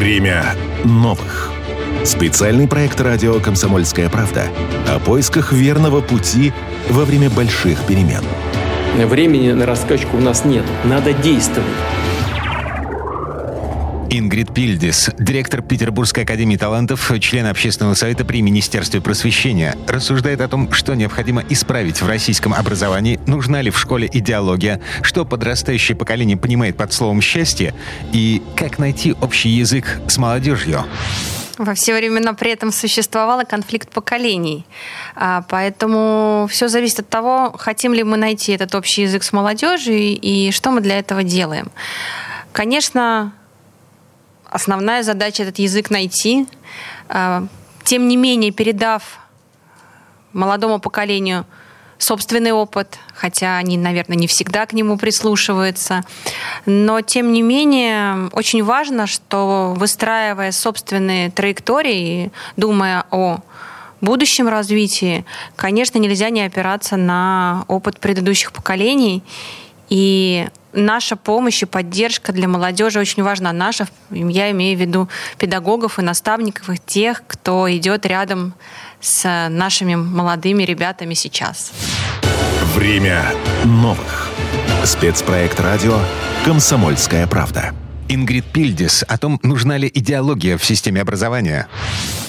Время новых. Специальный проект радио «Комсомольская правда» о поисках верного пути во время больших перемен. Времени на раскачку у нас нет. Надо действовать. Ингрид Пильдис, директор Петербургской академии талантов, член общественного совета при Министерстве просвещения, рассуждает о том, что необходимо исправить в российском образовании, нужна ли в школе идеология, что подрастающее поколение понимает под словом «счастье» и как найти общий язык с молодежью. Во все времена при этом существовал конфликт поколений. А, поэтому все зависит от того, хотим ли мы найти этот общий язык с молодежью и что мы для этого делаем. Конечно, основная задача этот язык найти. А, тем не менее, передав молодому поколению собственный опыт, хотя они, наверное, не всегда к нему прислушиваются. Но, тем не менее, очень важно, что выстраивая собственные траектории, думая о будущем развитии, конечно, нельзя не опираться на опыт предыдущих поколений. И наша помощь и поддержка для молодежи очень важна. Наша, я имею в виду педагогов и наставников, и тех, кто идет рядом с нашими молодыми ребятами сейчас. Время новых. Спецпроект радио «Комсомольская правда». Ингрид Пильдис о том, нужна ли идеология в системе образования.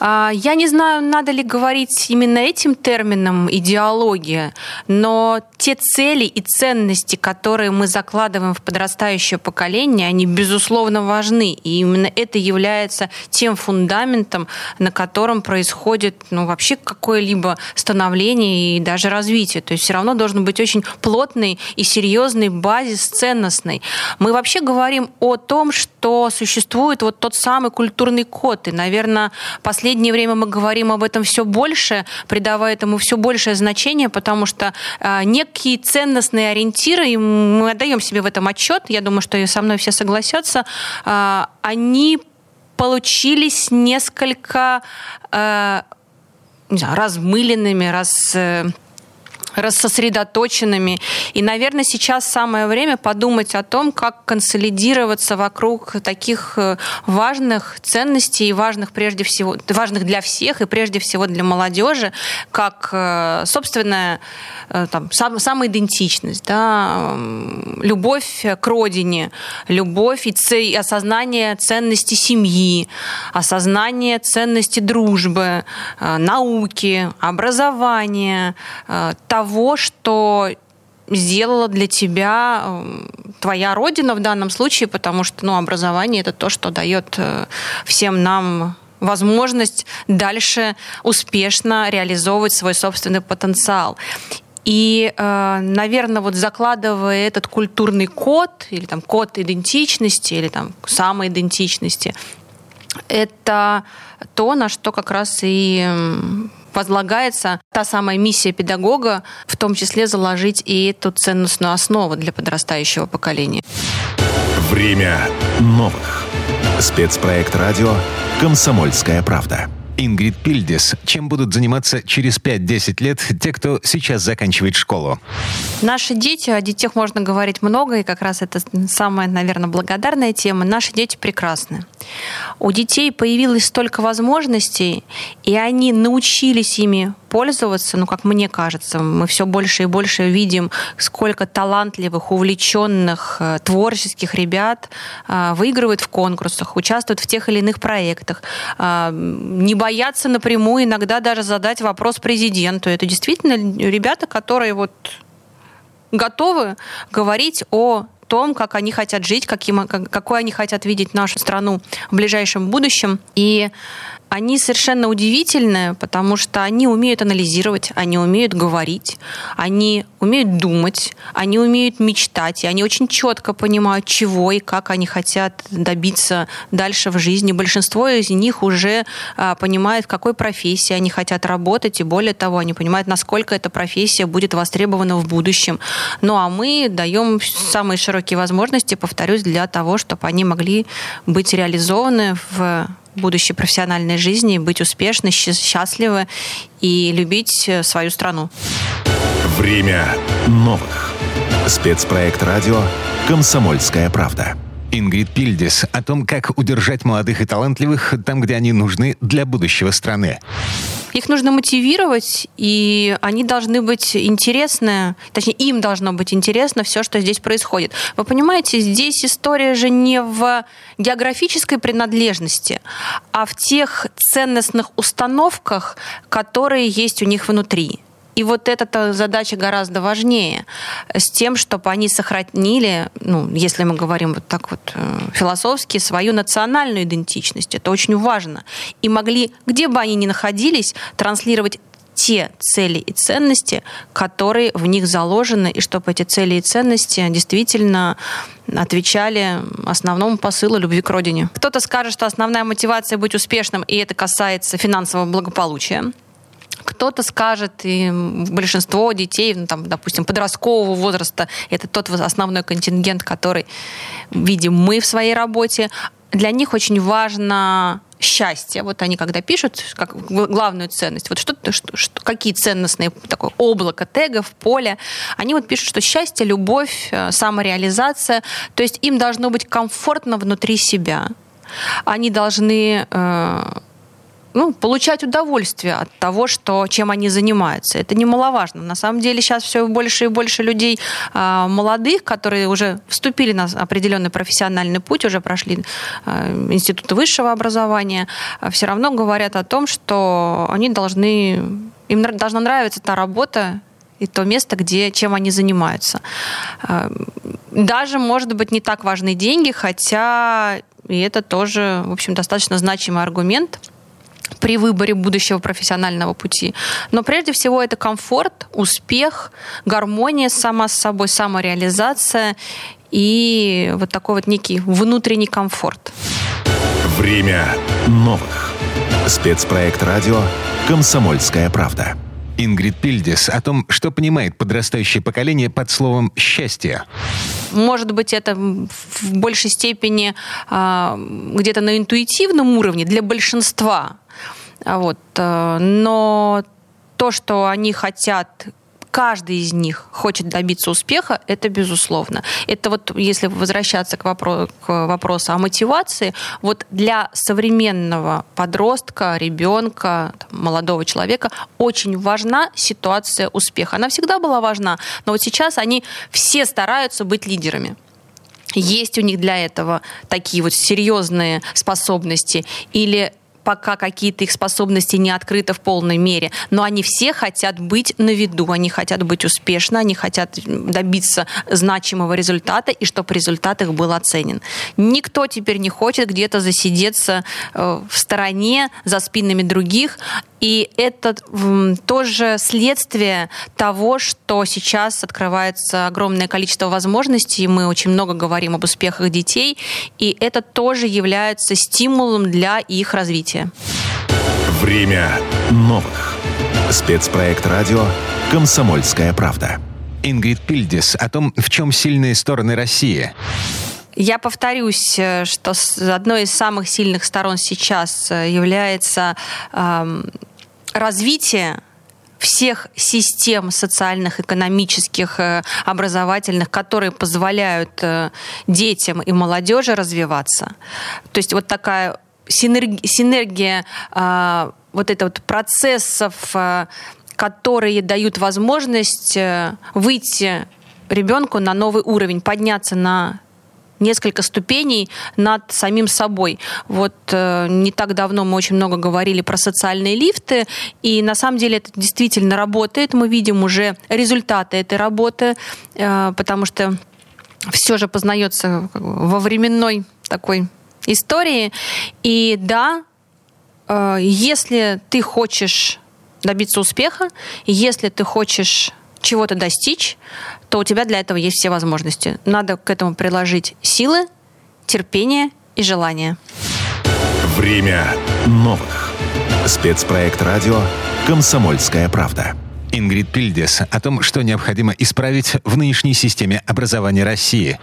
А, я не знаю, надо ли говорить именно этим термином идеология, но те цели и ценности, которые мы закладываем в подрастающее поколение, они безусловно важны. И именно это является тем фундаментом, на котором происходит ну, вообще какое-либо становление и даже развитие. То есть все равно должен быть очень плотный и серьезный базис ценностный. Мы вообще говорим о том, что существует вот тот самый культурный код. И, наверное, последний последнее время мы говорим об этом все больше, придавая этому все большее значение, потому что э, некие ценностные ориентиры, и мы отдаем себе в этом отчет, я думаю, что со мной все согласятся, э, они получились несколько э, не знаю, размыленными, раз рассосредоточенными. И, наверное, сейчас самое время подумать о том, как консолидироваться вокруг таких э, важных ценностей, важных прежде всего, важных для всех и прежде всего для молодежи, как э, собственная э, там, сам, самоидентичность, да, любовь к родине, любовь и, ц... и осознание ценности семьи, осознание ценности дружбы, науки, образования, того, того, что сделала для тебя эм, твоя родина в данном случае, потому что ну, образование это то, что дает э, всем нам возможность дальше успешно реализовывать свой собственный потенциал. И, э, наверное, вот закладывая этот культурный код, или там код идентичности, или там самоидентичности, это то, на что как раз и возлагается та самая миссия педагога, в том числе заложить и эту ценностную основу для подрастающего поколения. Время новых. Спецпроект радио «Комсомольская правда». Ингрид Пильдис. Чем будут заниматься через 5-10 лет те, кто сейчас заканчивает школу? Наши дети, о детях можно говорить много, и как раз это самая, наверное, благодарная тема. Наши дети прекрасны. У детей появилось столько возможностей, и они научились ими пользоваться, ну, как мне кажется, мы все больше и больше видим, сколько талантливых, увлеченных, э, творческих ребят э, выигрывают в конкурсах, участвуют в тех или иных проектах, э, не боятся напрямую иногда даже задать вопрос президенту. Это действительно ребята, которые вот готовы говорить о том, как они хотят жить, каким, какой они хотят видеть нашу страну в ближайшем будущем. И они совершенно удивительные, потому что они умеют анализировать, они умеют говорить, они умеют думать, они умеют мечтать, и они очень четко понимают, чего и как они хотят добиться дальше в жизни. Большинство из них уже а, понимает, в какой профессии они хотят работать, и более того, они понимают, насколько эта профессия будет востребована в будущем. Ну а мы даем самые широкие возможности, повторюсь, для того, чтобы они могли быть реализованы в будущей профессиональной жизни, быть успешной, счастливы и любить э, свою страну. Время новых. Спецпроект радио «Комсомольская правда». Ингрид Пильдис о том, как удержать молодых и талантливых там, где они нужны для будущего страны. Их нужно мотивировать, и они должны быть интересны, точнее, им должно быть интересно все, что здесь происходит. Вы понимаете, здесь история же не в географической принадлежности, а в тех ценностных установках, которые есть у них внутри. И вот эта задача гораздо важнее с тем, чтобы они сохранили, ну, если мы говорим вот так вот э, философски, свою национальную идентичность. Это очень важно. И могли, где бы они ни находились, транслировать те цели и ценности, которые в них заложены, и чтобы эти цели и ценности действительно отвечали основному посылу любви к родине. Кто-то скажет, что основная мотивация быть успешным, и это касается финансового благополучия. Кто-то скажет, и большинство детей, ну, там, допустим, подросткового возраста, это тот основной контингент, который видим мы в своей работе. Для них очень важно счастье. Вот они когда пишут как главную ценность, вот что, что, что какие ценностные такое облако тегов, поле, они вот пишут, что счастье, любовь, э, самореализация, то есть им должно быть комфортно внутри себя. Они должны э, ну, получать удовольствие от того, что, чем они занимаются. Это немаловажно. На самом деле сейчас все больше и больше людей э, молодых, которые уже вступили на определенный профессиональный путь, уже прошли э, институт высшего образования, э, все равно говорят о том, что они должны, им должна нравиться та работа, и то место, где, чем они занимаются. Даже, может быть, не так важны деньги, хотя и это тоже, в общем, достаточно значимый аргумент – при выборе будущего профессионального пути. Но прежде всего это комфорт, успех, гармония сама с собой, самореализация и вот такой вот некий внутренний комфорт. Время новых. Спецпроект радио «Комсомольская правда». Ингрид Пильдис о том, что понимает подрастающее поколение под словом «счастье». Может быть, это в большей степени э, где-то на интуитивном уровне для большинства вот. Э, но то, что они хотят каждый из них хочет добиться успеха, это безусловно. Это вот, если возвращаться к, вопро- к вопросу о мотивации, вот для современного подростка, ребенка, молодого человека очень важна ситуация успеха. Она всегда была важна, но вот сейчас они все стараются быть лидерами есть у них для этого такие вот серьезные способности или пока какие-то их способности не открыты в полной мере, но они все хотят быть на виду, они хотят быть успешны, они хотят добиться значимого результата и чтобы результат их был оценен. Никто теперь не хочет где-то засидеться э, в стороне за спинами других, и это тоже следствие того, что сейчас открывается огромное количество возможностей. Мы очень много говорим об успехах детей, и это тоже является стимулом для их развития. Время новых. Спецпроект радио «Комсомольская правда». Ингрид Пильдис о том, в чем сильные стороны России. Я повторюсь, э, что одной из самых сильных сторон сейчас э, является эм, развитие всех систем социальных, экономических, э, образовательных, которые позволяют э, детям и молодежи развиваться. То есть вот такая синергия, синергия а, вот это вот процессов, а, которые дают возможность э, выйти ребенку на новый уровень, подняться на несколько ступеней над самим собой. Вот э, не так давно мы очень много говорили про социальные лифты, и на самом деле это действительно работает. Мы видим уже результаты этой работы, э, потому что все же познается во временной такой истории. И да, э, если ты хочешь добиться успеха, если ты хочешь чего-то достичь, то у тебя для этого есть все возможности. Надо к этому приложить силы, терпение и желание. Время новых. Спецпроект радио «Комсомольская правда». Ингрид Пильдес о том, что необходимо исправить в нынешней системе образования России.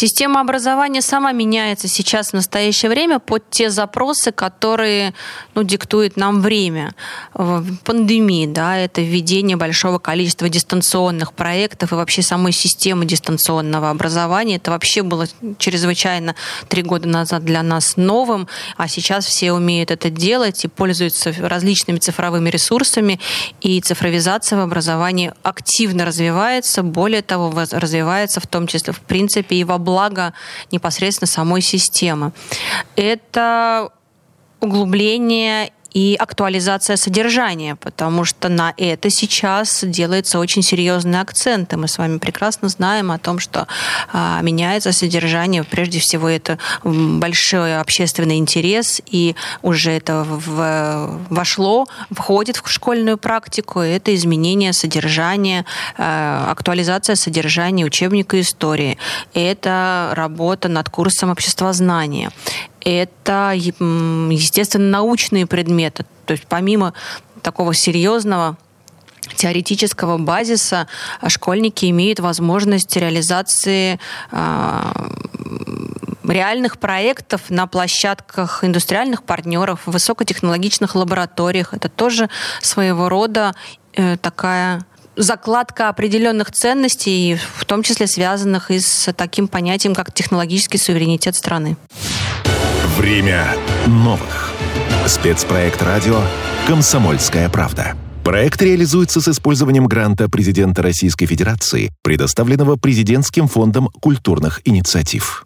Система образования сама меняется сейчас в настоящее время под те запросы, которые ну, диктует нам время. В пандемии, да, это введение большого количества дистанционных проектов и вообще самой системы дистанционного образования. Это вообще было чрезвычайно три года назад для нас новым, а сейчас все умеют это делать и пользуются различными цифровыми ресурсами, и цифровизация в образовании активно развивается, более того, развивается в том числе, в принципе, и во благо непосредственно самой системы. Это углубление и актуализация содержания, потому что на это сейчас делается очень серьезный акцент. И мы с вами прекрасно знаем о том, что а, меняется содержание. Прежде всего, это большой общественный интерес, и уже это в, вошло, входит в школьную практику. Это изменение содержания, а, актуализация содержания учебника истории. Это работа над курсом обществознания это, естественно, научные предметы. То есть помимо такого серьезного теоретического базиса школьники имеют возможность реализации а, реальных проектов на площадках индустриальных партнеров, в высокотехнологичных лабораториях. Это тоже своего рода э, такая закладка определенных ценностей, в том числе связанных и с таким понятием, как технологический суверенитет страны. Время новых. Спецпроект радио «Комсомольская правда». Проект реализуется с использованием гранта президента Российской Федерации, предоставленного Президентским фондом культурных инициатив.